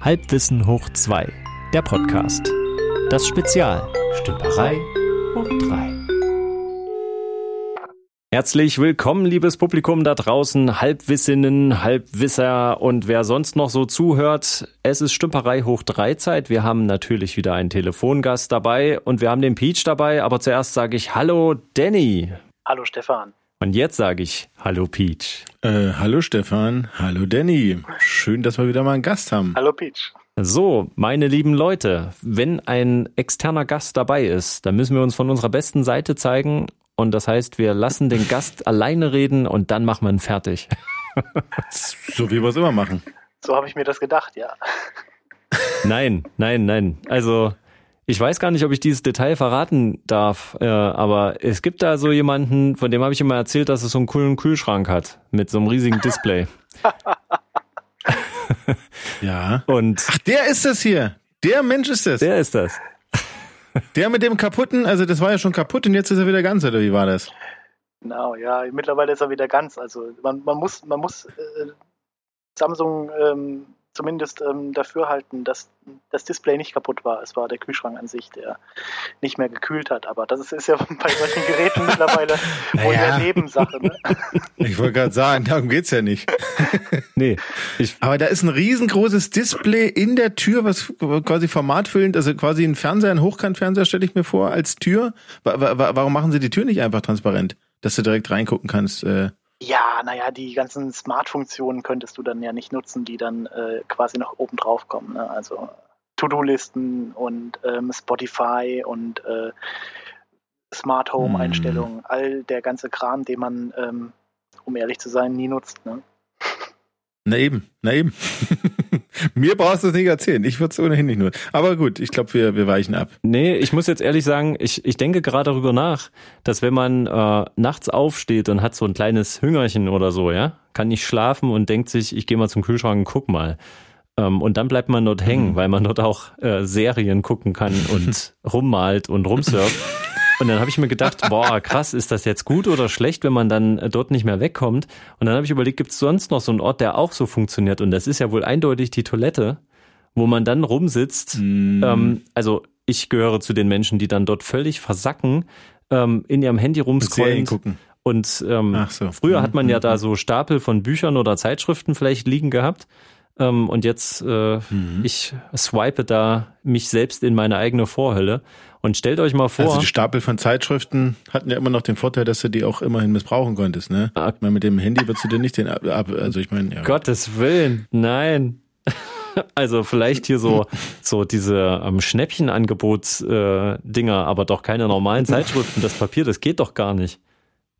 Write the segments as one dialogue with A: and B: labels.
A: Halbwissen hoch 2, der Podcast. Das Spezial Stümperei hoch 3. Herzlich willkommen, liebes Publikum da draußen, Halbwissinnen, Halbwisser und wer sonst noch so zuhört. Es ist Stümperei hoch 3 Zeit. Wir haben natürlich wieder einen Telefongast dabei und wir haben den Peach dabei, aber zuerst sage ich Hallo Danny.
B: Hallo Stefan.
A: Und jetzt sage ich Hallo Peach.
C: Äh, hallo Stefan, hallo Danny. Schön, dass wir wieder mal einen Gast haben.
B: Hallo Peach.
A: So, meine lieben Leute, wenn ein externer Gast dabei ist, dann müssen wir uns von unserer besten Seite zeigen. Und das heißt, wir lassen den Gast alleine reden und dann machen wir ihn fertig.
C: so wie wir es immer machen.
B: So habe ich mir das gedacht, ja.
A: Nein, nein, nein. Also ich weiß gar nicht, ob ich dieses Detail verraten darf, äh, aber es gibt da so jemanden, von dem habe ich immer erzählt, dass es so einen coolen Kühlschrank hat mit so einem riesigen Display.
C: ja.
A: Und
C: Ach, der ist das hier. Der Mensch ist das.
A: Der ist das.
C: Der mit dem kaputten, also das war ja schon kaputt und jetzt ist er wieder ganz, oder wie war das?
B: Genau, ja, mittlerweile ist er wieder ganz. Also man, man muss, man muss äh, Samsung ähm, zumindest ähm, dafür halten, dass das Display nicht kaputt war. Es war der Kühlschrank an sich, der nicht mehr gekühlt hat. Aber das ist, ist ja bei solchen Geräten mittlerweile wohl naja. eine Nebensache. Ne?
C: Ich wollte gerade sagen, darum geht's ja nicht.
A: nee.
C: Ich Aber da ist ein riesengroßes Display in der Tür, was quasi formatfüllend, also quasi ein Fernseher, ein Hochkantfernseher stelle ich mir vor, als Tür. Warum machen sie die Tür nicht einfach transparent, dass du direkt reingucken kannst? Äh
B: ja, naja, die ganzen Smart-Funktionen könntest du dann ja nicht nutzen, die dann äh, quasi noch oben drauf kommen. Ne? Also To-Do-Listen und ähm, Spotify und äh, Smart Home-Einstellungen, hm. all der ganze Kram, den man, ähm, um ehrlich zu sein, nie nutzt. Ne?
C: Na eben, na eben. Mir brauchst du es nicht erzählen. Ich würde es ohnehin nicht nur. Aber gut, ich glaube, wir, wir weichen ab.
A: Nee, ich muss jetzt ehrlich sagen, ich, ich denke gerade darüber nach, dass wenn man äh, nachts aufsteht und hat so ein kleines Hüngerchen oder so, ja, kann nicht schlafen und denkt sich, ich gehe mal zum Kühlschrank und guck mal. Ähm, und dann bleibt man dort hängen, mhm. weil man dort auch äh, Serien gucken kann und rummalt und rumsurft. Und dann habe ich mir gedacht, boah, krass, ist das jetzt gut oder schlecht, wenn man dann äh, dort nicht mehr wegkommt? Und dann habe ich überlegt, gibt es sonst noch so einen Ort, der auch so funktioniert? Und das ist ja wohl eindeutig die Toilette, wo man dann rumsitzt. Mm. Ähm, also ich gehöre zu den Menschen, die dann dort völlig versacken, ähm, in ihrem Handy rumscrollen. Und ähm, so. früher hat man ja da mhm. so Stapel von Büchern oder Zeitschriften vielleicht liegen gehabt. Ähm, und jetzt, äh, mhm. ich swipe da mich selbst in meine eigene Vorhölle. Und stellt euch mal vor. Also
C: die Stapel von Zeitschriften hatten ja immer noch den Vorteil, dass du die auch immerhin missbrauchen konntest, ne? Ah. Ich meine, mit dem Handy würdest du dir nicht den ab, ab also ich meine, ja.
A: Gottes Willen, nein. Also vielleicht hier so so diese ähm, Schnäppchenangebots-Dinger, äh, aber doch keine normalen Zeitschriften. Das Papier, das geht doch gar nicht.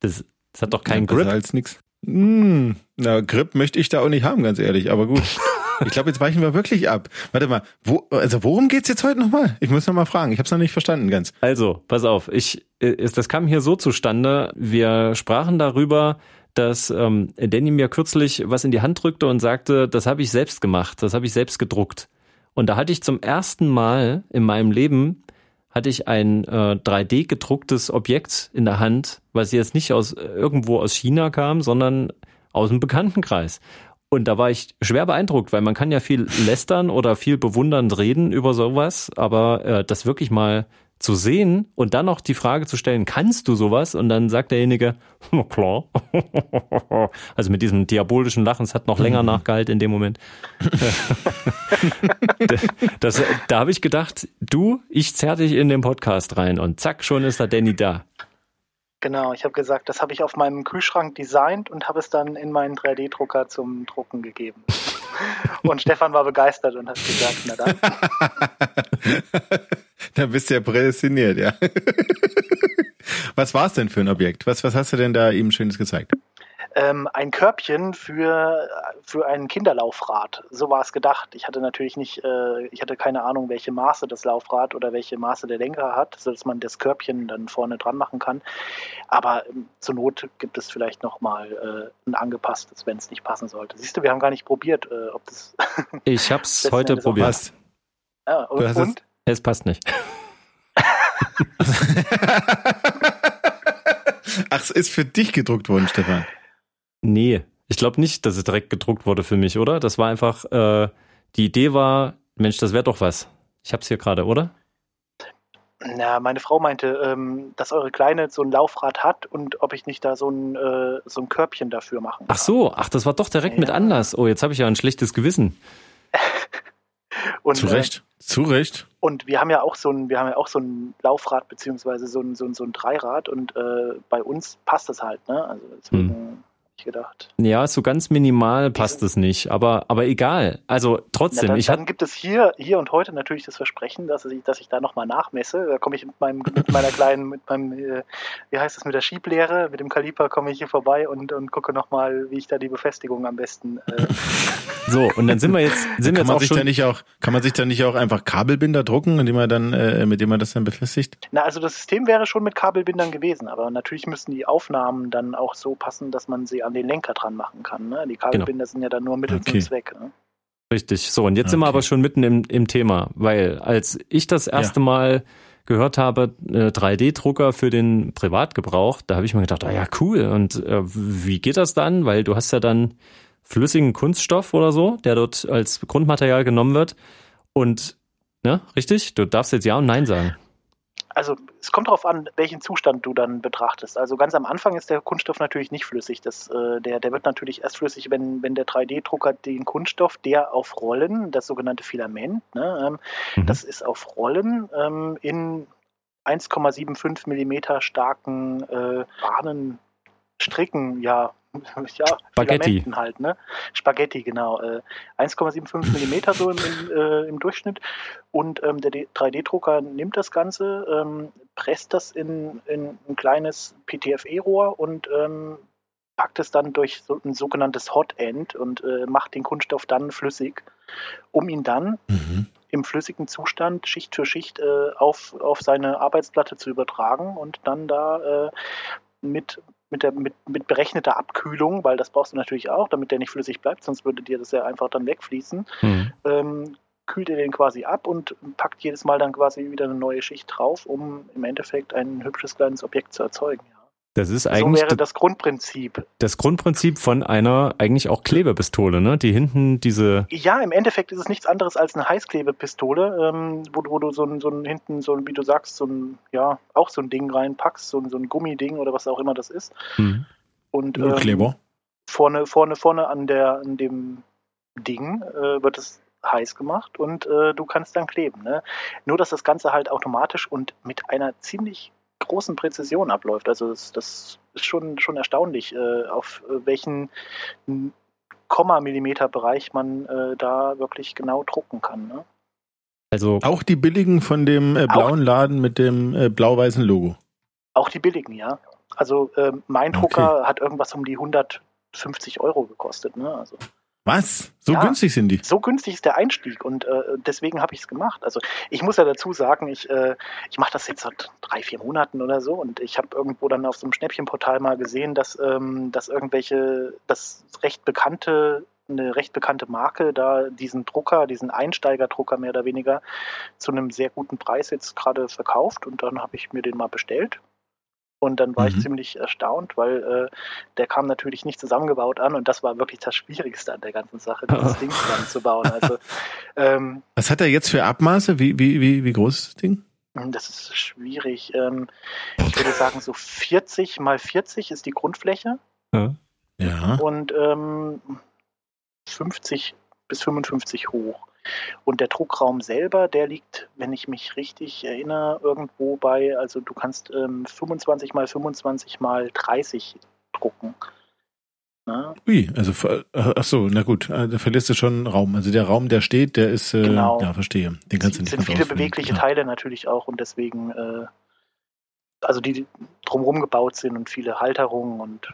A: Das, das hat doch keinen ja, Grip.
C: Als nix. Hm, na, Grip möchte ich da auch nicht haben, ganz ehrlich. Aber gut. Ich glaube, jetzt weichen wir wirklich ab. Warte mal, wo, also worum geht's jetzt heute nochmal? Ich muss nochmal fragen. Ich habe es noch nicht verstanden ganz.
A: Also, pass auf. Ich, ist, das kam hier so zustande. Wir sprachen darüber, dass ähm, Danny mir kürzlich was in die Hand drückte und sagte, das habe ich selbst gemacht, das habe ich selbst gedruckt. Und da hatte ich zum ersten Mal in meinem Leben hatte ich ein äh, 3D gedrucktes Objekt in der Hand, was jetzt nicht aus irgendwo aus China kam, sondern aus dem Bekanntenkreis. Und da war ich schwer beeindruckt, weil man kann ja viel lästern oder viel bewundernd reden über sowas, aber äh, das wirklich mal zu sehen und dann noch die Frage zu stellen, kannst du sowas? Und dann sagt derjenige, na klar. Also mit diesem diabolischen Lachen, es hat noch länger mhm. nachgehalten in dem Moment. das, da habe ich gedacht, du, ich zerr dich in den Podcast rein und zack, schon ist der Danny da.
B: Genau, ich habe gesagt, das habe ich auf meinem Kühlschrank designt und habe es dann in meinen 3D-Drucker zum Drucken gegeben. und Stefan war begeistert und hat gesagt, na
C: dann. dann bist du ja prädestiniert, ja. was war es denn für ein Objekt? Was, was hast du denn da ihm Schönes gezeigt?
B: Ähm, ein Körbchen für, für ein Kinderlaufrad. So war es gedacht. Ich hatte natürlich nicht, äh, ich hatte keine Ahnung, welche Maße das Laufrad oder welche Maße der Lenker hat, sodass man das Körbchen dann vorne dran machen kann. Aber ähm, zur Not gibt es vielleicht nochmal äh, ein angepasstes, wenn es nicht passen sollte. Siehst du, wir haben gar nicht probiert, äh, ob das.
A: ich habe es heute probiert.
B: Ja, und? und?
A: Es passt nicht.
C: Ach, es ist für dich gedruckt worden, Stefan.
A: Nee, ich glaube nicht, dass es direkt gedruckt wurde für mich, oder? Das war einfach, äh, die Idee war, Mensch, das wäre doch was. Ich hab's hier gerade, oder?
B: Na, meine Frau meinte, ähm, dass eure Kleine so ein Laufrad hat und ob ich nicht da so ein, äh, so ein Körbchen dafür machen kann.
A: Ach so, ach, das war doch direkt mit
B: Ja.
A: Anlass. Oh, jetzt habe ich ja ein schlechtes Gewissen.
B: Und,
C: Zu Recht. Zu Recht.
B: Äh, und wir haben ja auch so ein, wir haben ja auch so ein Laufrad beziehungsweise so ein, so ein, so ein Dreirad und äh, bei uns passt das halt, ne? Also deswegen
A: Hm.
B: Gedacht.
A: Ja, so ganz minimal passt es nicht, aber, aber egal. Also
B: Na,
A: trotzdem,
B: dann,
A: ich
B: dann gibt es hier, hier und heute natürlich das Versprechen, dass ich, dass ich da nochmal nachmesse. Da komme ich mit meinem, mit meiner kleinen, mit meinem, äh, wie heißt das, mit der Schieblehre, mit dem Kaliper komme ich hier vorbei und, und gucke nochmal, wie ich da die Befestigung am besten. Äh,
A: So, und dann sind wir jetzt, sind wir
C: Kann
A: jetzt
C: man
A: auch
C: sich da
A: schon.
C: nicht auch, kann man sich da nicht auch einfach Kabelbinder drucken, indem man dann, äh, mit dem man das dann befestigt?
B: na, also das System wäre schon mit Kabelbindern gewesen, aber natürlich müssten die Aufnahmen dann auch so passen, dass man sie an den Lenker dran machen kann. Ne? Die Kabelbinder sind ja dann nur Mittel
C: Okay.
B: zum Zweck. Ne?
A: Richtig. So, und jetzt sind wir
C: Okay.
A: aber schon mitten im, im Thema, weil als ich das erste Mal gehört habe, äh, 3D-Drucker für den Privatgebrauch, da habe ich mir gedacht, ah ja, cool. Und äh, wie geht das dann? Weil du hast ja dann flüssigen Kunststoff oder so, der dort als Grundmaterial genommen wird. Und, ne, richtig? Du darfst jetzt Ja und Nein sagen.
B: Also es kommt darauf an, welchen Zustand du dann betrachtest. Also ganz am Anfang ist der Kunststoff natürlich nicht flüssig. Das, äh, der, der wird natürlich erst flüssig, wenn, wenn der 3D-Drucker den Kunststoff, der auf Rollen, das sogenannte Filament, ne, ähm,
A: Mhm.
B: das ist auf Rollen ähm, in 1,75 Millimeter starken äh, Bahnen stricken, ja, ja,
A: Spaghetti.
B: Halt, ne? Spaghetti, genau. Äh, 1,75 Millimeter so im, im, äh, im Durchschnitt. Und ähm, der D- 3D-Drucker nimmt das Ganze, ähm, presst das in, in ein kleines PTFE-Rohr und ähm, packt es dann durch so ein sogenanntes Hot End und äh, macht den Kunststoff dann flüssig, um ihn dann
C: Mhm.
B: im flüssigen Zustand Schicht für Schicht äh, auf, auf seine Arbeitsplatte zu übertragen und dann da äh, mit, mit, der, mit, mit berechneter Abkühlung, weil das brauchst du natürlich auch, damit der nicht flüssig bleibt, sonst würde dir das ja einfach dann wegfließen,
A: Hm.
B: ähm, kühlt er den quasi ab und packt jedes Mal dann quasi wieder eine neue Schicht drauf, um im Endeffekt ein hübsches kleines Objekt zu erzeugen.
A: Das ist
B: So
A: eigentlich
B: wäre das Grundprinzip.
A: das Grundprinzip von einer eigentlich auch Klebepistole, ne? Die hinten diese.
B: Ja, im Endeffekt ist es nichts anderes als eine Heißklebepistole, ähm, wo, du- wo du so ein, so ein hinten, so ein, wie du sagst, so ein, ja, auch so ein Ding reinpackst, so ein, so ein Gummiding oder was auch immer das ist.
A: Hm.
B: Und ähm,
C: Kleber.
B: vorne, vorne, vorne an der, an dem Ding äh, wird es heiß gemacht und äh, du kannst dann kleben. Ne? Nur, dass das Ganze halt automatisch und mit einer ziemlich großen Präzision abläuft. Also das, das ist schon, schon erstaunlich, äh, auf äh, welchen Komma-Millimeter-Bereich man äh, da wirklich genau drucken kann. Ne?
A: Also
C: Auch die billigen von dem äh, blauen Laden mit dem äh, blau-weißen Logo.
B: Auch die billigen, ja. Also ähm, mein
C: Okay.
B: Drucker hat irgendwas um die 150 Euro gekostet. Ne? Also
C: Was? So
B: Ja.
C: günstig sind die?
B: so günstig ist der Einstieg und äh, deswegen habe ich es gemacht. Also ich muss ja dazu sagen, ich, äh, ich mache das jetzt seit drei, vier Monaten oder so und ich habe irgendwo dann auf so einem Schnäppchenportal mal gesehen, dass, ähm, dass irgendwelche, das recht bekannte, eine recht bekannte Marke da diesen Drucker, diesen Einsteigerdrucker mehr oder weniger zu einem sehr guten Preis jetzt gerade verkauft und dann habe ich mir den mal bestellt. Und dann war ich
C: Mhm.
B: ziemlich erstaunt, weil äh, der kam natürlich nicht zusammengebaut an und das war wirklich das Schwierigste an der ganzen Sache, dieses Ding zusammenzubauen. Also ähm,
C: Was hat er jetzt für Abmaße? Wie, wie, wie, wie groß ist das Ding?
B: das ist schwierig. Ähm, ich würde sagen, so 40 mal 40 ist die Grundfläche
A: ja.
C: Ja.
B: und ähm, 50 bis 55 hoch. Und der Druckraum selber, der liegt, wenn ich mich richtig erinnere, irgendwo bei, also du kannst ähm, 25 mal 25 mal 30 drucken. Ne?
C: Ui, also ver- ach so, na gut, äh, da verlierst du schon Raum. Also der Raum, der steht, der ist, äh,
B: Genau.
C: ja, verstehe. Den kannst du
B: Es
C: nicht
B: sind viele
C: ausfüllen.
B: bewegliche
C: Ja.
B: Teile natürlich auch und deswegen, äh, also die die drumherum gebaut sind und viele Halterungen und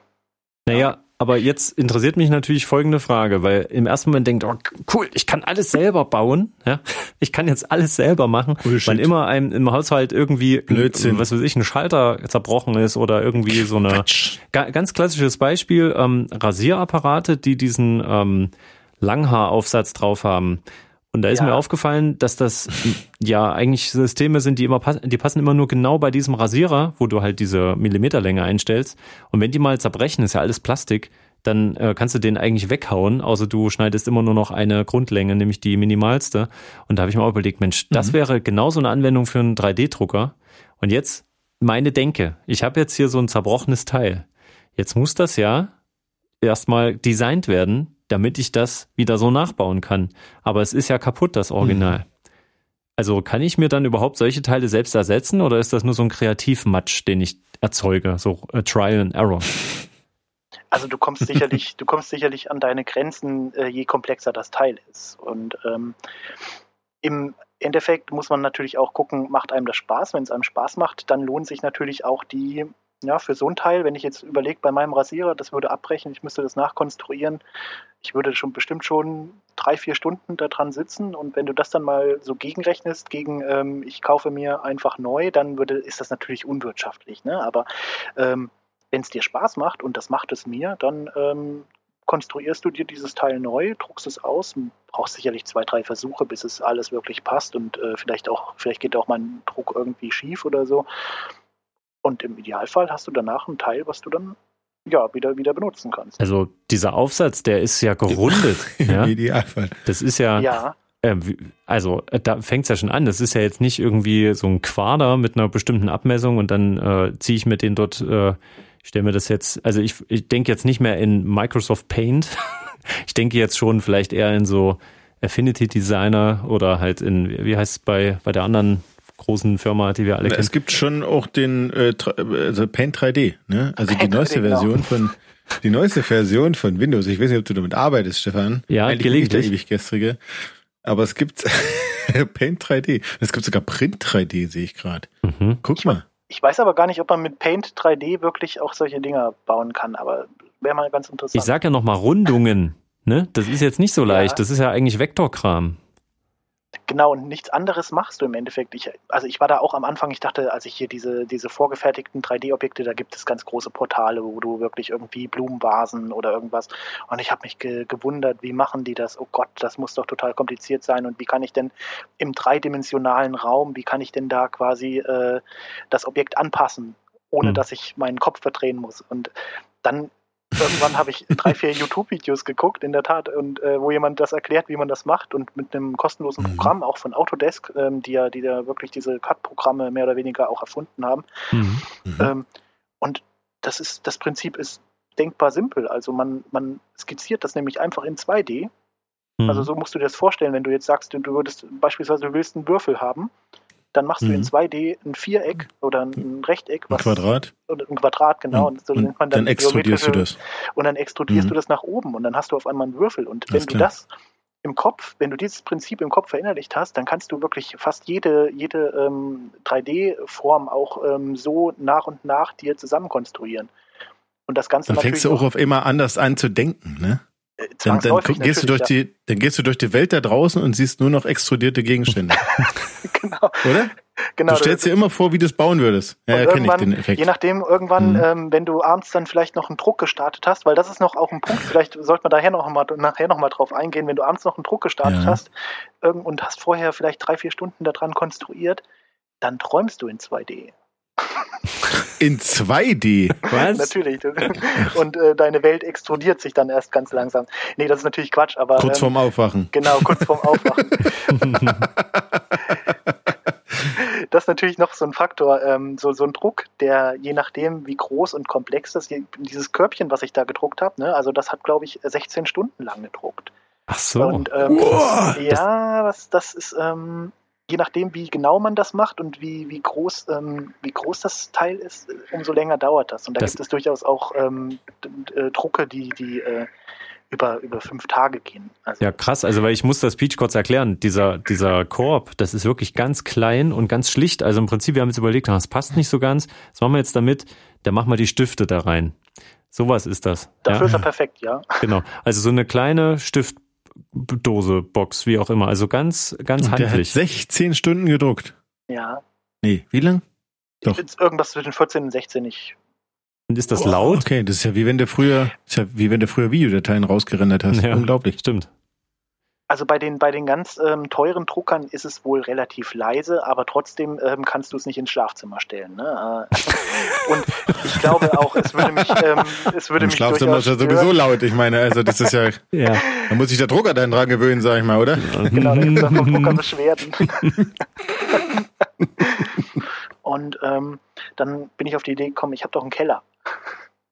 A: Naja, aber jetzt interessiert mich natürlich folgende Frage, weil im ersten Moment denkt, oh, cool, ich kann alles selber bauen, ja, ich kann jetzt alles selber machen,
C: Bullshit.
A: weil immer einem im Haushalt irgendwie,
C: Blödsinn.
A: was weiß ich, ein Schalter zerbrochen ist oder irgendwie so eine,
C: Quatsch.
A: Ga- ganz klassisches Beispiel, ähm, Rasierapparate, die diesen ähm, Langhaaraufsatz drauf haben. Und da ist
B: Ja.
A: mir aufgefallen, dass das ja eigentlich Systeme sind, die immer passen, die passen immer nur genau bei diesem Rasierer, wo du halt diese Millimeterlänge einstellst. Und wenn die mal zerbrechen, ist ja alles Plastik, dann äh, kannst du den eigentlich weghauen, außer du schneidest immer nur noch eine Grundlänge, nämlich die minimalste. Und da habe ich mir auch überlegt, Mensch, das
C: Mhm.
A: wäre genauso eine Anwendung für einen 3D-Drucker. Und jetzt meine Denke. Ich habe jetzt hier so ein zerbrochenes Teil. Jetzt muss das ja erstmal designt werden, damit ich das wieder so nachbauen kann. Aber es ist ja kaputt, das Original. Also kann ich mir dann überhaupt solche Teile selbst ersetzen oder ist das nur so ein Kreativmatsch, den ich erzeuge, so äh, Trial and Error?
B: Also du kommst sicherlich, du kommst sicherlich an deine Grenzen, äh, je komplexer das Teil ist. Und ähm, im Endeffekt muss man natürlich auch gucken, macht einem das Spaß? Wenn es einem Spaß macht, dann lohnt sich natürlich auch die, ja, für so ein Teil, wenn ich jetzt überlege, bei meinem Rasierer, das würde abbrechen, ich müsste das nachkonstruieren, ich würde schon bestimmt schon drei, vier Stunden da dran sitzen und wenn du das dann mal so gegenrechnest, gegen ähm, ich kaufe mir einfach neu, dann würde, ist das natürlich unwirtschaftlich. Ne? Aber ähm, wenn es dir Spaß macht, und das macht es mir, dann ähm, konstruierst du dir dieses Teil neu, druckst es aus, brauchst sicherlich zwei, drei Versuche, bis es alles wirklich passt und äh, vielleicht auch, vielleicht geht auch mal ein Druck irgendwie schief oder so. Und im Idealfall hast du danach ein Teil, was du dann ja wieder, wieder benutzen kannst.
A: Also dieser Aufsatz, der ist ja gerundet. ja?
C: Im Idealfall.
A: Das ist ja,
B: Ja,
A: äh, wie- also äh, da fängt's ja schon an. Das ist ja jetzt nicht irgendwie so ein Quader mit einer bestimmten Abmessung und dann äh, ziehe ich mir den dort, äh, ich stelle mir das jetzt, also ich, ich denke jetzt nicht mehr in Microsoft Paint. ich denke jetzt schon vielleicht eher in so Affinity Designer oder halt in, wie heißt es bei, bei der anderen großen Firma, die wir alle kennen.
C: Es gibt schon auch den äh, also Paint 3D, ne? Also die
B: Paint
C: neueste
B: 3D, genau.
C: Version von die neueste Version von Windows. Ich weiß nicht, ob du damit arbeitest, Stefan.
A: Ja,
C: Eigentlich bin ich der
A: gelegentlich.
C: ewig gestrige. Aber es gibt Paint 3D. Es gibt sogar Print 3D, sehe ich gerade.
A: Mhm.
C: Guck mal.
B: ich weiß aber gar nicht, ob man mit Paint 3D wirklich auch solche Dinger bauen kann, aber wäre mal ganz interessant.
A: Ich sag ja nochmal Rundungen. Ne? Das ist jetzt nicht so leicht.
B: Ja.
A: Das ist ja eigentlich Vektorkram.
B: Genau, und nichts anderes machst du im Endeffekt. Ich, also ich war da auch am Anfang, ich dachte, als ich hier diese, diese vorgefertigten 3D-Objekte, da gibt es ganz große Portale, wo du wirklich irgendwie Blumenvasen oder irgendwas. Und ich habe mich ge gewundert, wie machen die das? Oh Gott, das muss doch total kompliziert sein. Und wie kann ich denn im dreidimensionalen Raum, wie kann ich denn da quasi äh, das Objekt anpassen, ohne
A: Hm.
B: dass ich meinen Kopf verdrehen muss? Und dann irgendwann habe ich drei, vier YouTube-Videos geguckt, in der Tat, und äh, wo jemand das erklärt, wie man das macht und mit einem kostenlosen
C: Mhm.
B: Programm, auch von Autodesk, ähm, die ja, die ja wirklich diese CAD-Programme mehr oder weniger auch erfunden haben.
A: Mhm.
C: Mhm.
B: Ähm, und das ist, das Prinzip ist denkbar simpel. Also man, man skizziert das nämlich einfach in 2D.
A: Mhm.
B: Also so musst du dir das vorstellen, wenn du jetzt sagst, du, du würdest beispielsweise du willst einen Würfel haben, dann machst du in
C: Mhm.
B: 2D ein Viereck oder ein, ein Rechteck,
C: Ein
B: was
C: Quadrat.
B: oder ein Quadrat, genau.
C: Und,
B: und so nennt man
C: dann, extrudierst du das.
B: und dann extrudierst
C: Mhm.
B: du das nach oben und dann hast du auf einmal einen Würfel. Und wenn
C: Alles
B: du
C: klar.
B: das im Kopf, wenn du dieses Prinzip im Kopf verinnerlicht hast, dann kannst du wirklich fast jede, jede ähm, 3D-Form auch ähm, so nach und nach dir zusammen konstruieren. Und das Ganze
C: Dann fängst du auch auf immer anders an zu denken, ne? Dann, dann gehst du durch die, dann gehst du durch die Welt da draußen und siehst nur noch extrudierte Gegenstände,
B: genau,
C: oder?
B: genau.
C: du stellst dir immer vor, wie du es bauen würdest. Ja, kenne ich den Effekt.
B: Je nachdem, irgendwann,
C: Mhm.
B: ähm, wenn du abends dann vielleicht noch einen Druck gestartet hast, weil das ist noch auch ein Punkt, vielleicht sollte man daher noch mal, nachher noch mal drauf eingehen, wenn du abends noch einen Druck gestartet
C: Ja.
B: hast irgend- und hast vorher vielleicht drei, vier Stunden daran konstruiert, dann träumst du in 2D.
C: In 2D.
A: Was?
B: Natürlich. Und äh, deine Welt explodiert sich dann erst ganz langsam. Nee, das ist natürlich Quatsch, aber.
C: Kurz
B: ähm,
C: vorm Aufwachen.
B: Genau, kurz vorm Aufwachen. das ist natürlich noch so ein Faktor, ähm, so, so ein Druck, der je nachdem, wie groß und komplex das, dieses Körbchen, was ich da gedruckt habe, ne, also das hat, glaube ich, 16 Stunden lang gedruckt.
A: Ach so.
B: Und ähm,
C: Uah,
B: ja, das, das ist, ähm, je nachdem, wie genau man das macht und wie, wie, groß, ähm, wie groß das Teil ist, umso länger dauert das. Und da
A: Das-
B: gibt es durchaus auch ähm, äh, Drucke, die, die äh, über, über fünf Tage gehen. Also,
A: Ja, krass. Also, weil ich muss das Peach kurz erklären. Dieser, dieser Korb, das ist wirklich ganz klein und ganz schlicht. Also im Prinzip, wir haben jetzt überlegt, das passt nicht so ganz. Was machen wir jetzt damit? Da machen wir die Stifte da rein. Sowas ist das.
B: dafür
A: Ja,
B: ist er perfekt, ja.
A: genau. Also so eine kleine Stiftdose, Box, wie auch immer. Also ganz, ganz
C: Und der hat
A: handlich.
C: 16 Stunden gedruckt.
B: Ja.
C: Nee, wie lang? Doch.
B: Irgendwas zwischen 14 und 16. Ich,
A: Und ist das
C: Oh,
A: laut?
C: Okay, das ist ja wie wenn du früher, ist ja wie wenn du früher Videodateien rausgerendert hast.
A: Ja.
C: Unglaublich.
A: Stimmt.
B: Also bei den, bei den ganz ähm, teuren Druckern ist es wohl relativ leise, aber trotzdem ähm, kannst du es nicht ins Schlafzimmer stellen. Ne? Äh, und ich glaube auch, es würde mich, ähm, es würde
C: Im
B: mich
C: Schlafzimmer ist ja sowieso laut. Ich meine, also das ist ja,
A: Ja.
C: da muss sich der Drucker dann dran gewöhnen, sag ich mal, oder?
B: Genau, da gibt es vom Drucker Beschwerden. und ähm, dann bin ich auf die Idee gekommen, ich habe doch einen Keller.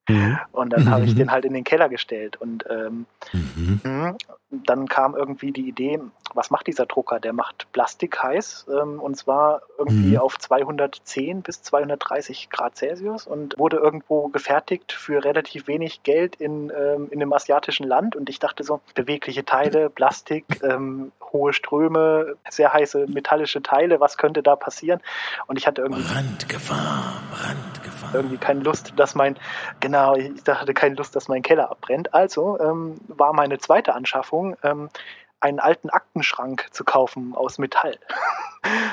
A: Mhm.
B: Und dann habe ich
C: Mhm.
B: den halt in den Keller gestellt. Und ähm,
C: Mhm.
B: Dann kam irgendwie die Idee, was macht dieser Drucker? Der macht Plastik heiß ähm, und zwar irgendwie
C: Mhm.
B: auf 210 bis 230 Grad Celsius und wurde irgendwo gefertigt für relativ wenig Geld in, ähm, in einem asiatischen Land. Und ich dachte so, bewegliche Teile, Plastik, ähm, hohe Ströme, sehr heiße metallische Teile, was könnte da passieren? Und ich hatte irgendwie
C: Brandgefahr, Brandgefahr.
B: irgendwie keine Lust, dass mein, genau, ich hatte keine Lust, dass mein Keller abbrennt. Also ähm, war meine zweite Anschaffung, ähm, einen alten Aktenschrank zu kaufen aus Metall,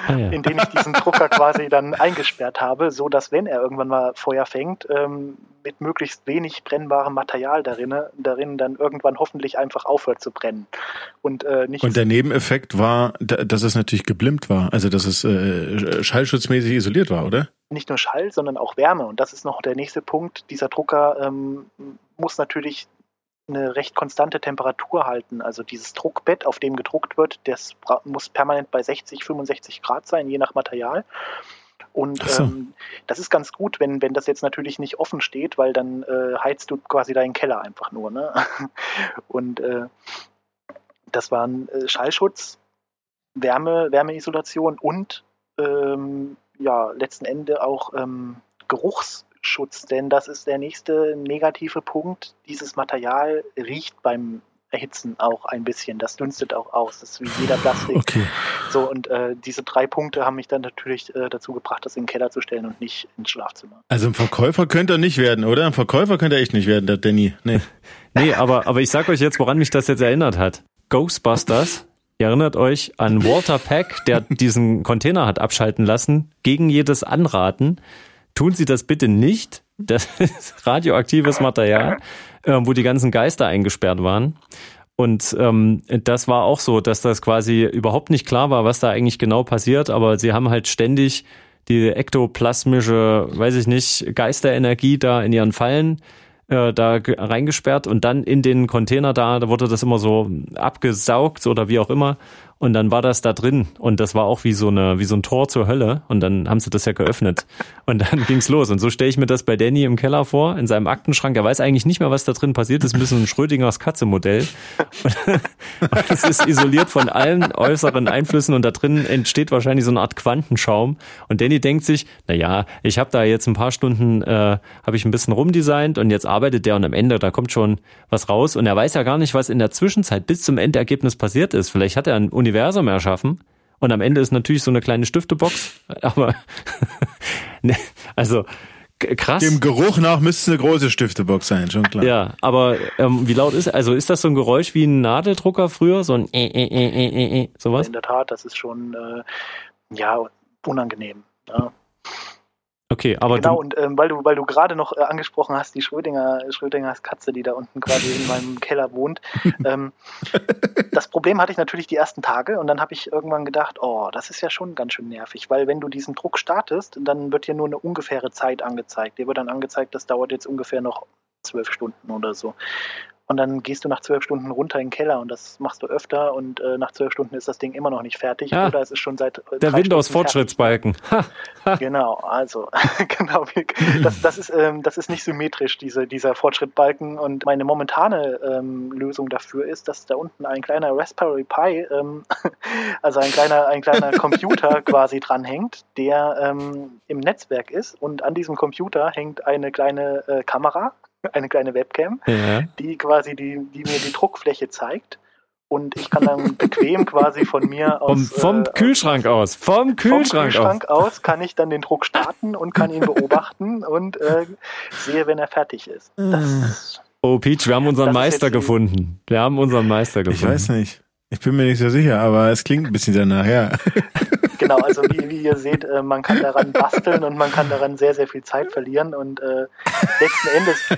A: Ah, ja.
B: in den ich diesen Drucker quasi dann eingesperrt habe, so dass wenn er irgendwann mal Feuer fängt, ähm, mit möglichst wenig brennbarem Material darin, darin dann irgendwann hoffentlich einfach aufhört zu brennen und äh, nicht
C: Und der Nebeneffekt war, da- dass es natürlich geblimmt war, also dass es äh, schallschutzmäßig isoliert war, oder?
B: nicht nur Schall, sondern auch Wärme. Und das ist noch der nächste Punkt. Dieser Drucker ähm, muss natürlich eine recht konstante Temperatur halten. Also dieses Druckbett, auf dem gedruckt wird, das muss permanent bei 60, 65 Grad sein, je nach Material. Und
C: so.
B: ähm, das ist ganz gut, wenn, wenn das jetzt natürlich nicht offen steht, weil dann äh, heizt du quasi deinen Keller einfach nur. Ne? Und äh, das waren äh, Schallschutz, Wärme, Wärmeisolation und ähm, ja, letzten Endes auch ähm, Geruchsschutz, denn das ist der nächste negative Punkt. Dieses Material riecht beim Erhitzen auch ein bisschen. Das dünstet auch aus. Das ist wie jeder Plastik.
C: Okay.
B: So, und äh, diese drei Punkte haben mich dann natürlich äh, dazu gebracht, das in den Keller zu stellen und nicht ins Schlafzimmer.
C: Also ein Verkäufer könnte er nicht werden, oder? Ein Verkäufer könnte er echt nicht werden, der Danny. Nee.
A: Nee, aber, aber ich sag euch jetzt, woran mich das jetzt erinnert hat. Ghostbusters, ihr erinnert euch an Walter Peck, der diesen Container hat abschalten lassen, gegen jedes Anraten. Tun Sie das bitte nicht. Das ist radioaktives Material, äh, wo die ganzen Geister eingesperrt waren. Und ähm, das war auch so, dass das quasi überhaupt nicht klar war, was da eigentlich genau passiert, aber sie haben halt ständig die ektoplasmische, weiß ich nicht, Geisterenergie da in ihren Fallen äh, da ge- reingesperrt und dann in den Container da, da wurde das immer so abgesaugt oder wie auch immer und dann war das da drin und das war auch wie so eine wie so ein Tor zur Hölle und dann haben sie das ja geöffnet und dann ging's los und so stelle ich mir das bei Danny im Keller vor in seinem Aktenschrank. Er weiß eigentlich nicht mehr, was da drin passiert ist, ein bisschen ein Schrödingers Katze Modell. Und es ist isoliert von allen äußeren Einflüssen und da drin entsteht wahrscheinlich so eine Art Quantenschaum. Und Danny denkt sich, na ja, ich habe da jetzt ein paar Stunden, äh, habe ich ein bisschen rumdesignt und jetzt arbeitet der und am Ende, da kommt schon was raus. Und er weiß ja gar nicht, was in der Zwischenzeit bis zum Endergebnis passiert ist. Vielleicht hat er ein Universum erschaffen und am Ende ist natürlich so eine kleine Stiftebox. Aber, ne, also krass.
C: Dem Geruch nach müsste es eine große Stiftebox sein, schon klar.
A: Ja, aber ähm, wie laut ist, also ist das so ein Geräusch wie ein Nadeldrucker früher, so ein äh, äh, äh, äh, äh, äh, sowas?
B: In der Tat, das ist schon äh, ja unangenehm. Ja.
A: Okay, aber
B: genau, und ähm, weil du, weil du gerade noch äh, angesprochen hast, die Schrödinger, Schrödingers Katze, die da unten quasi in meinem Keller wohnt. Ähm, das Problem hatte ich natürlich die ersten Tage und dann habe ich irgendwann gedacht, oh, das ist ja schon ganz schön nervig, weil wenn du diesen Druck startest, dann wird dir nur eine ungefähre Zeit angezeigt. Dir wird dann angezeigt, das dauert jetzt ungefähr noch zwölf Stunden oder so. Und dann gehst du nach zwölf Stunden runter in den Keller und das machst du öfter und äh, nach zwölf Stunden ist das Ding immer noch nicht fertig
A: Ja.
B: oder es ist schon seit äh,
A: der. Ha,
B: Stunden Genau, also genau, das, das, ist, ähm, das ist nicht symmetrisch, diese, dieser Fortschrittbalken. Und meine momentane ähm, Lösung dafür ist, dass da unten ein kleiner Raspberry Pi, ähm, also ein kleiner, ein kleiner Computer quasi dranhängt, der ähm, im Netzwerk ist. Und an diesem Computer hängt eine kleine äh, Kamera, eine kleine Webcam,
A: ja.
B: die quasi die, die mir die Druckfläche zeigt. Und ich kann dann bequem quasi von mir
A: Vom,
B: aus.
A: vom
B: äh,
A: Kühlschrank aus. Vom Kühlschrank,
B: vom Kühlschrank aus. kann ich dann den Druck starten und kann ihn beobachten und äh, sehe, wenn er fertig ist. Das,
A: aus. Oh, Peach, wir haben unseren
B: Das ist
A: Meister gefunden. Wir haben unseren Meister
C: Ich
A: gefunden.
C: weiß nicht. Ich bin mir nicht so sicher, aber es klingt ein bisschen danach, ja.
B: Genau, also wie, wie ihr seht, äh, man kann daran basteln und man kann daran sehr, sehr viel Zeit verlieren und äh, letzten Endes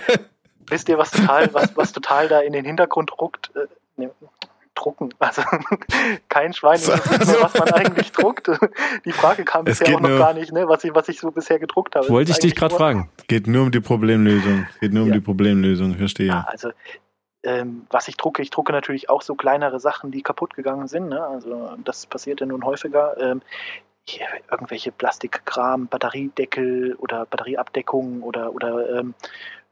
B: wisst ihr, was total, was, was total da in den Hintergrund ruckt, äh, ne, drucken. Also kein Schwein weiß mehr, was man eigentlich druckt. Die Frage kam
C: Es
B: bisher auch noch
C: nur-
B: gar nicht, ne, was ich, was ich so bisher gedruckt habe.
A: Wollte ich dich gerade fragen.
C: Geht nur um die Problemlösung. Geht nur um
B: Ja.
C: die Problemlösung, verstehe.
B: Ja, also ähm, was ich drucke, ich drucke natürlich auch so kleinere Sachen, die kaputt gegangen sind. Ne? Also das passiert ja nun häufiger. Ähm, hier, irgendwelche Plastikkram, Batteriedeckel oder Batterieabdeckungen oder oder ähm,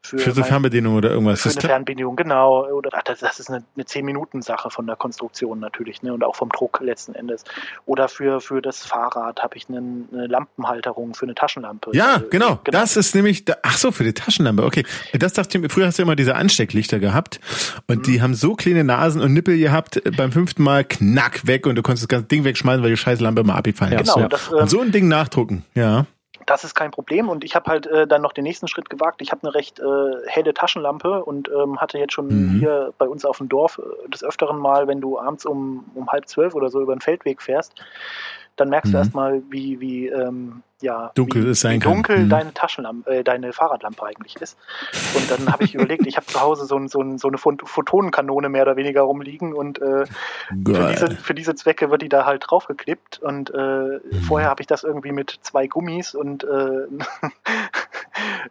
B: für,
C: Für so
B: mein-
C: Fernbedienung oder irgendwas.
B: für eine Fernbedienung, genau. Oder ach, das, das ist eine, eine 10-Minuten-Sache von der Konstruktion natürlich, ne? Und auch vom Druck letzten Endes. Oder für, für das Fahrrad habe ich eine, eine Lampenhalterung für eine Taschenlampe.
C: ja,
B: Äh,
C: genau. Das ist nämlich, da, ach so, für die Taschenlampe. Okay. Das dachte ich mir, früher hast du immer diese Anstecklichter gehabt und
B: Mhm.
C: die haben so kleine Nasen und Nippel gehabt, äh, beim fünften Mal knack weg und du konntest das ganze Ding wegschmeißen, weil die scheiß Lampe mal abgefallen
A: Ja,
C: ist.
B: Genau,
A: Ja.
B: das,
C: Und
B: ähm,
C: so ein Ding nachdrucken, ja.
B: Das ist kein Problem. Und ich habe halt äh, dann noch den nächsten Schritt gewagt. Ich habe eine recht äh, helle Taschenlampe und ähm, hatte jetzt schon
C: Mhm.
B: hier bei uns auf dem Dorf äh, des Öfteren mal, wenn du abends um, um halb zwölf oder so über den Feldweg fährst, dann merkst du
C: Mhm.
B: erstmal, wie, wie, ähm, ja,
C: Dunkel
B: wie, wie dunkel
C: Mhm.
B: deine Taschenlampe, äh, deine Fahrradlampe eigentlich ist. Und dann habe ich überlegt, ich habe zu Hause so, ein, so, ein, so eine Photonenkanone mehr oder weniger rumliegen und äh, für diese, für diese Zwecke wird die da halt draufgeklippt und äh,
C: Mhm.
B: vorher habe ich das irgendwie mit zwei Gummis und äh,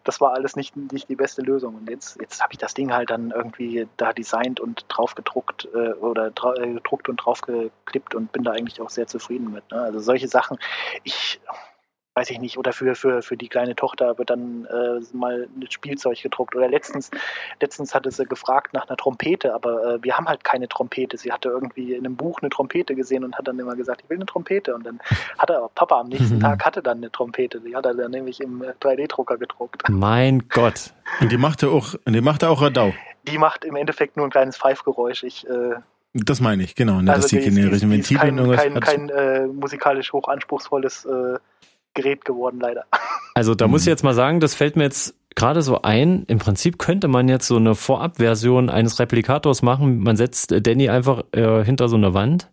B: das war alles nicht, nicht die beste Lösung. Und jetzt, jetzt habe ich das Ding halt dann irgendwie da designt und drauf gedruckt äh, oder äh, gedruckt und draufgeklippt und bin da eigentlich auch sehr zufrieden mit. Ne? Also solche Sachen, ich weiß ich nicht, oder für, für, für die kleine Tochter wird dann äh, mal ein Spielzeug gedruckt. Oder letztens, letztens hatte sie gefragt nach einer Trompete, aber äh, wir haben halt keine Trompete. Sie hatte irgendwie in einem Buch eine Trompete gesehen und hat dann immer gesagt, ich will eine Trompete. Und dann hat er, Papa am nächsten
C: Mhm.
B: Tag hatte dann eine Trompete. Die hat er dann nämlich im äh, 3D-Drucker gedruckt.
A: Mein Gott.
C: Und die machte auch, die machte auch Radau.
B: Die macht im Endeffekt nur ein kleines Pfeifgeräusch. Ich, äh,
C: Das meine ich, genau. Ne, dass
B: also
C: die
B: die ist-
C: generischen
B: die ist
C: Ventile
B: kein,
C: irgendwas
B: kein, kein äh, musikalisch hoch anspruchsvolles äh, Gerät geworden, leider.
A: Also da
C: Mhm.
A: muss ich jetzt mal sagen, das fällt mir jetzt gerade so ein. Im Prinzip könnte man jetzt so eine Vorabversion eines Replikators machen. Man setzt Danny einfach äh, hinter so eine Wand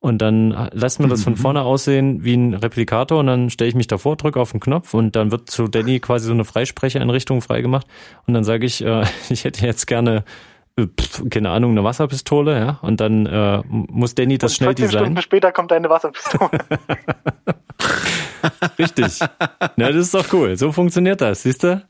A: und dann lässt man das von
C: Mhm.
A: vorne aussehen wie ein Replikator und dann stelle ich mich davor, drücke auf den Knopf und dann wird zu Danny quasi so eine Freisprechereinrichtung freigemacht und dann sage ich, äh, ich hätte jetzt gerne äh, keine Ahnung, eine Wasserpistole, ja, und dann äh, muss Danny das
B: und
A: schnell
B: 14
A: designen.
B: Stunden später kommt eine Wasserpistole.
A: Richtig. Na, das ist doch cool. So funktioniert das, siehst du?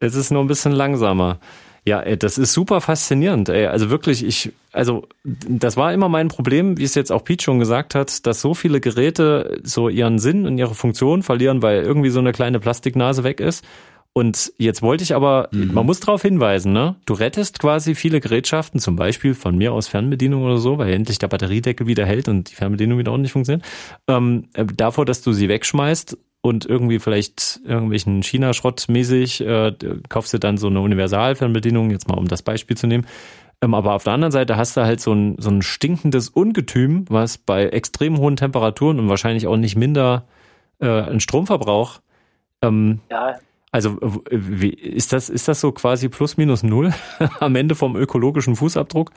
A: Es ist nur ein bisschen langsamer. Ja, ey, das ist super faszinierend. Ey. Also wirklich, ich, also das war immer mein Problem, wie es jetzt auch Pete schon gesagt hat, dass so viele Geräte so ihren Sinn und ihre Funktion verlieren, weil irgendwie so eine kleine Plastiknase weg ist. Und jetzt wollte ich aber, man muss darauf hinweisen, ne? Du rettest quasi viele Gerätschaften, zum Beispiel von mir aus Fernbedienung oder so, weil endlich der Batteriedeckel wieder hält und die Fernbedienung wieder ordentlich funktioniert. Ähm, äh, davor, dass du sie wegschmeißt und irgendwie vielleicht irgendwelchen China-Schrott mäßig äh, kaufst du dann so eine Universalfernbedienung, jetzt mal um das Beispiel zu nehmen. Ähm, aber auf der anderen Seite hast du halt so ein, so ein stinkendes Ungetüm, was bei extrem hohen Temperaturen und wahrscheinlich auch nicht minder äh, einen Stromverbrauch ähm,
B: ja,
A: also wie, ist das ist das so quasi plus minus null am Ende vom ökologischen Fußabdruck?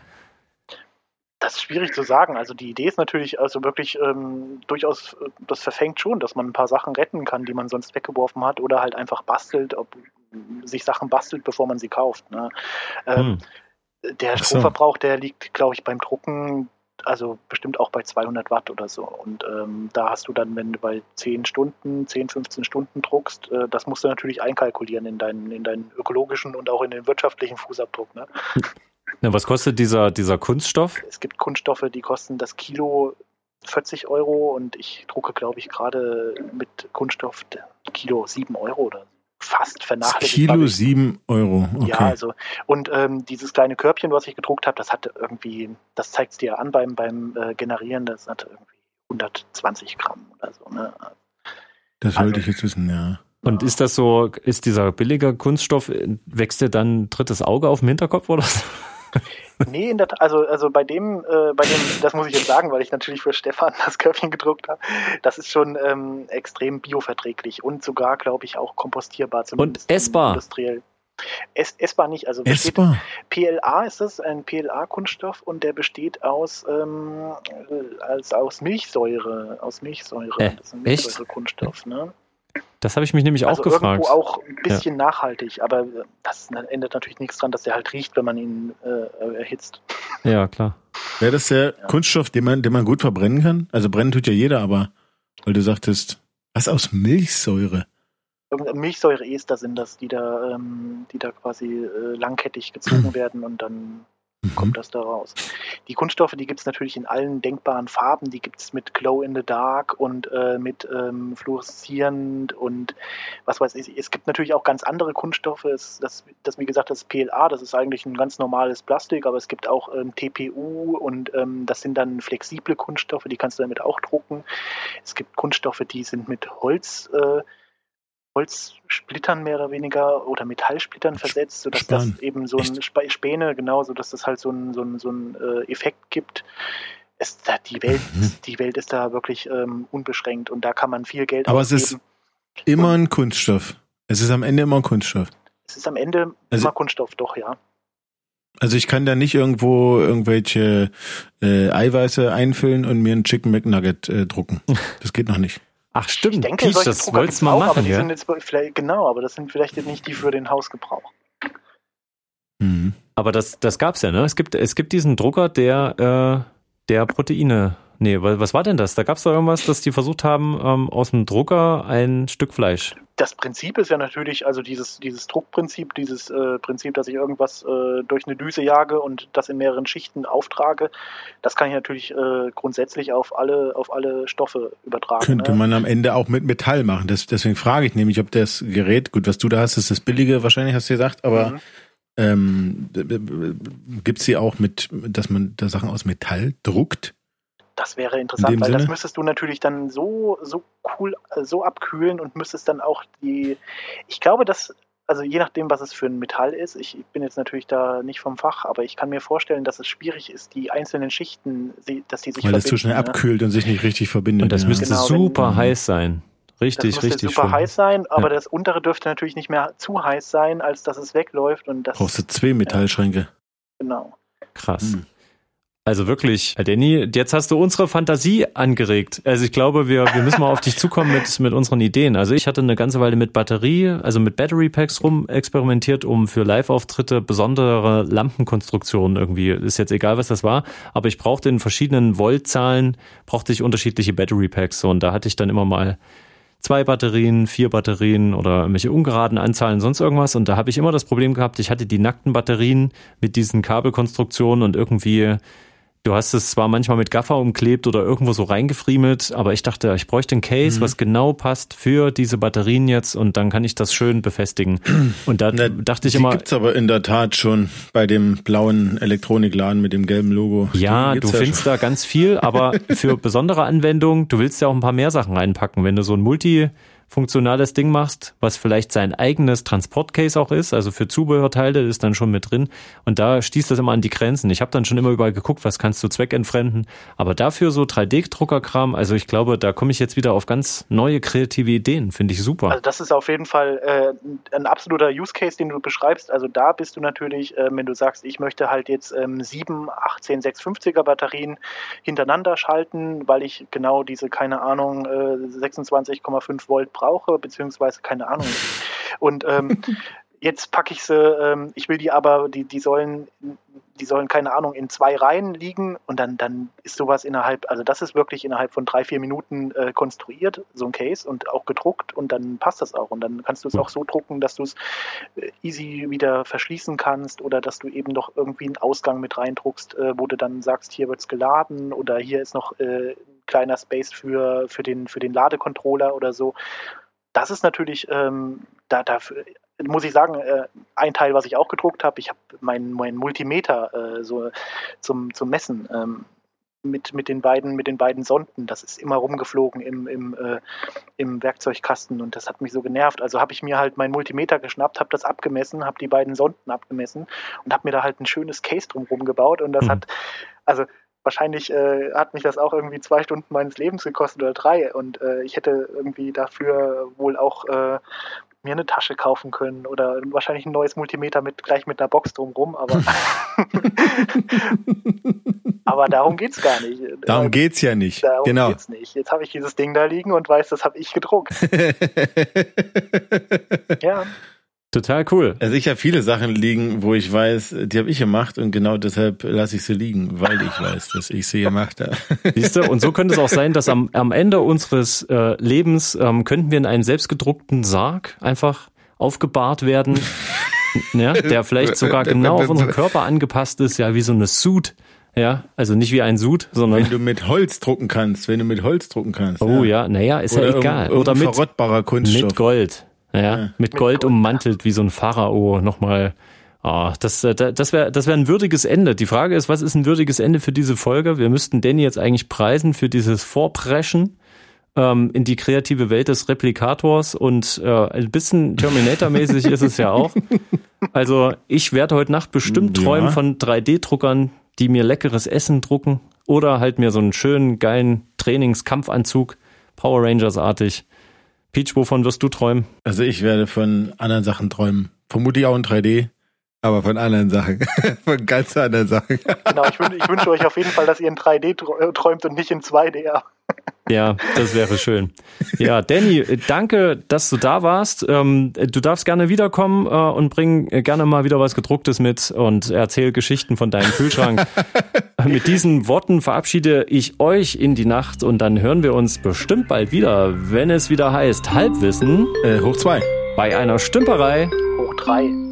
B: Das ist schwierig zu sagen. Also die Idee ist natürlich also wirklich ähm, durchaus, das verfängt schon, dass man ein paar Sachen retten kann, die man sonst weggeworfen hat oder halt einfach bastelt, ob sich Sachen bastelt, bevor man sie kauft. Ne? Ähm,
A: Hm.
B: Der. Stromverbrauch, der liegt, glaube ich, beim Drucken, also bestimmt auch bei 200 Watt oder so. Und ähm, da hast du dann, wenn du bei 10 Stunden, 10, 15 Stunden druckst, äh, das musst du natürlich einkalkulieren in deinen, in deinen ökologischen und auch in den wirtschaftlichen Fußabdruck. Ne?
A: Na, was kostet dieser dieser Kunststoff?
B: Es gibt Kunststoffe, die kosten das Kilo 40 Euro und ich drucke, glaube ich, gerade mit Kunststoff Kilo 7 Euro oder so. Fast vernachlässigt.
C: Kilo sieben Euro. Okay.
B: Ja, also und ähm, dieses kleine Körbchen, was ich gedruckt habe, das hatte irgendwie, das zeigt es dir an beim beim äh, Generieren, das hatte irgendwie 120 Gramm oder so. Ne?
C: das wollte
B: also-
C: ich jetzt wissen, ja.
A: Und ist das so, ist dieser billige Kunststoff, wächst dir dann ein drittes Auge auf dem Hinterkopf oder so?
B: Nee, in der, also, also bei dem, äh, bei dem, das muss ich jetzt sagen, weil ich natürlich für Stefan das Körbchen gedruckt habe, das ist schon ähm, extrem bioverträglich und sogar, glaube ich, auch kompostierbar. zumindest
A: essbar.
B: Industriell. Ess, essbar nicht, also besteht,
C: Essbar.
B: PLA ist das, ein PLA-Kunststoff und der besteht aus, ähm, äh, als, aus Milchsäure, aus Milchsäure.
A: Äh,
B: das ist ein? Milchsäurekunststoff, ne?
A: Das habe ich mich nämlich
B: also
A: auch gefragt.
B: Irgendwo auch ein bisschen nachhaltig, aber das ändert natürlich nichts dran, dass der halt riecht, wenn man ihn äh, erhitzt.
A: Ja, klar.
C: Wäre das der
B: Ja.
C: Kunststoff, den man, den man gut verbrennen kann? Also brennen tut ja jeder, aber weil du sagtest, was aus Milchsäure?
B: Irgendeine Milchsäureester sind das, die da, ähm, die da quasi äh, langkettig gezogen werden und dann
C: Mhm.
B: kommt das da raus. Die Kunststoffe, die gibt es natürlich in allen denkbaren Farben. Die gibt es mit Glow in the Dark und äh, mit ähm, fluoreszierend und was weiß ich. Es gibt natürlich auch ganz andere Kunststoffe. Es, das, das, wie gesagt, das PLA, das ist eigentlich ein ganz normales Plastik, aber es gibt auch ähm, TPU und ähm, das sind dann flexible Kunststoffe, die kannst du damit auch drucken. Es gibt Kunststoffe, die sind mit Holz. Äh, Holzsplittern mehr oder weniger oder Metallsplittern versetzt, sodass
C: Span.
B: das eben so ein
C: Echt?
B: Sp- Späne, genau, sodass das halt so ein, so ein, so ein äh, Effekt gibt. Es, da, die, Welt,
C: Mhm.
B: die Welt ist da wirklich ähm, unbeschränkt und da kann man viel Geld
C: Aber es ist-
B: ausgeben.
C: Immer ein Kunststoff. Es ist am Ende immer ein Kunststoff.
B: Es ist am Ende
C: Also-
B: immer Kunststoff, doch, ja.
C: Also ich kann da nicht irgendwo irgendwelche äh, Eiweiße einfüllen und mir einen Chicken McNugget äh, drucken. Das geht noch nicht.
A: Ach stimmt,
B: Ich denke,
A: Peach, das wolltest du mal machen,
B: die
A: ja?
B: sind jetzt vielleicht, genau, aber das sind vielleicht jetzt nicht die für den Hausgebrauch.
C: Mhm.
A: Aber das, das gab's ja, ne? Es gibt, es gibt diesen Drucker, der, äh, der Proteine. Nee, wa- was war denn das? Da gab's doch irgendwas, dass die versucht haben, ähm, aus dem Drucker ein Stück Fleisch.
B: das Prinzip ist ja natürlich, also dieses, dieses Druckprinzip, dieses äh, Prinzip, dass ich irgendwas äh, durch eine Düse jage und das in mehreren Schichten auftrage, das kann ich natürlich äh, grundsätzlich auf alle, auf alle Stoffe übertragen.
C: Könnte
B: ne?
C: man am Ende auch mit Metall machen. Das, deswegen frage ich nämlich, ob das Gerät, gut, was du da hast, ist das billige, wahrscheinlich hast du gesagt, aber
B: Mhm.
C: ähm, b- b- b- gibt's sie auch mit, dass man da Sachen aus Metall druckt?
B: Das wäre
C: In
B: interessant, weil das
C: Sinne?
B: müsstest du natürlich dann so, so cool, so abkühlen und müsstest dann auch die, ich glaube, dass, also je nachdem, was es für ein Metall ist, ich bin jetzt natürlich da nicht vom Fach, aber ich kann mir vorstellen, dass es schwierig ist, die einzelnen Schichten, dass die sich
C: Weil es zu schnell
B: ne?
C: abkühlt und sich nicht richtig verbindet.
A: Und das
C: ja.
A: müsste
B: Genau,
A: super heiß sein. Richtig,
B: das müsste
A: richtig
B: super
A: schön.
B: heiß sein, aber
A: Ja.
B: das untere dürfte natürlich nicht mehr zu heiß sein, als dass es wegläuft und das
C: Brauchst du zwei Metallschränke.
B: genau.
A: Krass.
C: Hm.
A: Also wirklich, Danny, jetzt hast du unsere Fantasie angeregt. Also ich glaube, wir, wir müssen mal auf dich zukommen mit, mit unseren Ideen. Also ich hatte eine ganze Weile mit Batterie, also mit Battery Packs rum experimentiert, um für Live-Auftritte besondere Lampenkonstruktionen irgendwie, ist jetzt egal, was das war, aber ich brauchte in verschiedenen Voltzahlen, brauchte ich unterschiedliche Battery Packs. Und da hatte ich dann immer mal zwei Batterien, vier Batterien oder irgendwelche ungeraden Anzahlen, sonst irgendwas. Und da habe ich immer das Problem gehabt, ich hatte die nackten Batterien mit diesen Kabelkonstruktionen und irgendwie, du hast es zwar manchmal mit Gaffer umklebt oder irgendwo so reingefriemelt, aber ich dachte, ich bräuchte ein Case,
C: Mhm.
A: was genau passt für diese Batterien jetzt und dann kann ich das schön befestigen. Und da
C: Na,
A: dachte ich
C: die
A: immer,
C: gibt's aber in der Tat schon bei dem blauen Elektronikladen mit dem gelben Logo.
A: Ja,
C: Die
A: du
C: gibt's
A: findest da ganz viel, aber für besondere Anwendungen, du willst ja auch ein paar mehr Sachen reinpacken. Wenn du so ein multifunktionales Ding machst, was vielleicht sein eigenes Transportcase auch ist, also für Zubehörteile ist dann schon mit drin und da stieß das immer an die Grenzen. Ich habe dann schon immer überall geguckt, was kannst du zweckentfremden, aber dafür so 3D-Druckerkram, also ich glaube, da komme ich jetzt wieder auf ganz neue kreative Ideen, finde ich super.
B: Also das ist auf jeden Fall äh, ein absoluter Use Case, den du beschreibst. Also da bist du natürlich, äh, wenn du sagst, ich möchte halt jetzt ähm, 7, 18, 650er Batterien hintereinander schalten, weil ich genau diese, keine Ahnung, äh, 26,5 Volt brauche, beziehungsweise keine Ahnung. Und ähm, jetzt packe ich sie, ähm, ich will die aber, die, die sollen, die sollen, keine Ahnung, in zwei Reihen liegen und dann, dann ist sowas innerhalb, also das ist wirklich innerhalb von drei, vier Minuten äh, konstruiert, so ein Case und auch gedruckt und dann passt das auch. Und dann kannst du es auch so drucken, dass du es äh, easy wieder verschließen kannst oder dass du eben noch irgendwie einen Ausgang mit reindruckst, äh, wo du dann sagst, hier wird's geladen oder hier ist noch äh, ein kleiner Space für, für, den, für den Ladecontroller oder so. Das ist natürlich, ähm, da, dafür, muss ich sagen, äh, ein Teil, was ich auch gedruckt habe, ich habe meinen mein Multimeter äh, so zum, zum Messen ähm, mit, mit, den beiden, mit den beiden Sonden. Das ist immer rumgeflogen im, im, äh, im Werkzeugkasten und das hat mich so genervt. Also habe ich mir halt meinen Multimeter geschnappt, habe das abgemessen, habe die beiden Sonden abgemessen und habe mir da halt ein schönes Case drumherum gebaut und das
A: Mhm.
B: hat, also wahrscheinlich äh, hat mich das auch irgendwie zwei Stunden meines Lebens gekostet oder drei und äh, ich hätte irgendwie dafür wohl auch äh, mir eine Tasche kaufen können oder wahrscheinlich ein neues Multimeter mit gleich mit einer Box drumrum, aber aber darum geht's gar nicht.
C: Darum geht's ja nicht. Darum genau. geht's
B: nicht. Jetzt habe ich dieses Ding da liegen und weiß, das habe ich gedruckt.
A: ja. Total cool.
C: Also ich habe viele Sachen liegen, wo ich weiß, die habe ich gemacht und genau deshalb lasse ich sie liegen, weil ich weiß, dass ich sie gemacht habe.
A: Siehst du, und so könnte es auch sein, dass am, am Ende unseres äh, Lebens ähm, könnten wir in einen selbstgedruckten Sarg einfach aufgebahrt werden, ja, der vielleicht sogar genau auf unseren Körper angepasst ist, ja, wie so eine Suit. Ja, also nicht wie ein Sud, sondern.
C: Wenn du mit Holz drucken kannst, wenn du mit Holz drucken kannst.
A: Oh ja, ja naja, ist Oder ja egal.
C: Oder mit, verrottbarer Kunststoff.
A: mit Gold. Ja, ja. mit Gold ummantelt wie so ein Pharao nochmal. Oh, das äh, das wäre das wäre ein würdiges Ende. Die Frage ist, was ist ein würdiges Ende für diese Folge? Wir müssten Danny jetzt eigentlich preisen für dieses Vorpreschen ähm, in die kreative Welt des Replikators und äh, ein bisschen Terminator-mäßig ist es ja auch. Also ich werde heute Nacht bestimmt ja. träumen von 3D-Druckern, die mir leckeres Essen drucken oder halt mir so einen schönen geilen Trainingskampfanzug Power Rangers artig Peach, wovon wirst du träumen?
C: Also ich werde von anderen Sachen träumen. Vermutlich auch in 3D, aber von anderen Sachen. von ganz anderen Sachen.
B: genau, ich, wün ich wünsche euch auf jeden Fall, dass ihr in 3D träumt und nicht in 2D.
A: Ja, das wäre schön. Ja, Danny, danke, dass du da warst. Ähm, du darfst gerne wiederkommen äh, und bring gerne mal wieder was gedrucktes mit und erzähl Geschichten von deinem Kühlschrank. mit diesen Worten verabschiede ich euch in die Nacht und dann hören wir uns bestimmt bald wieder, wenn es wieder heißt Halbwissen
C: äh, hoch zwei
A: bei einer Stümperei
B: hoch drei.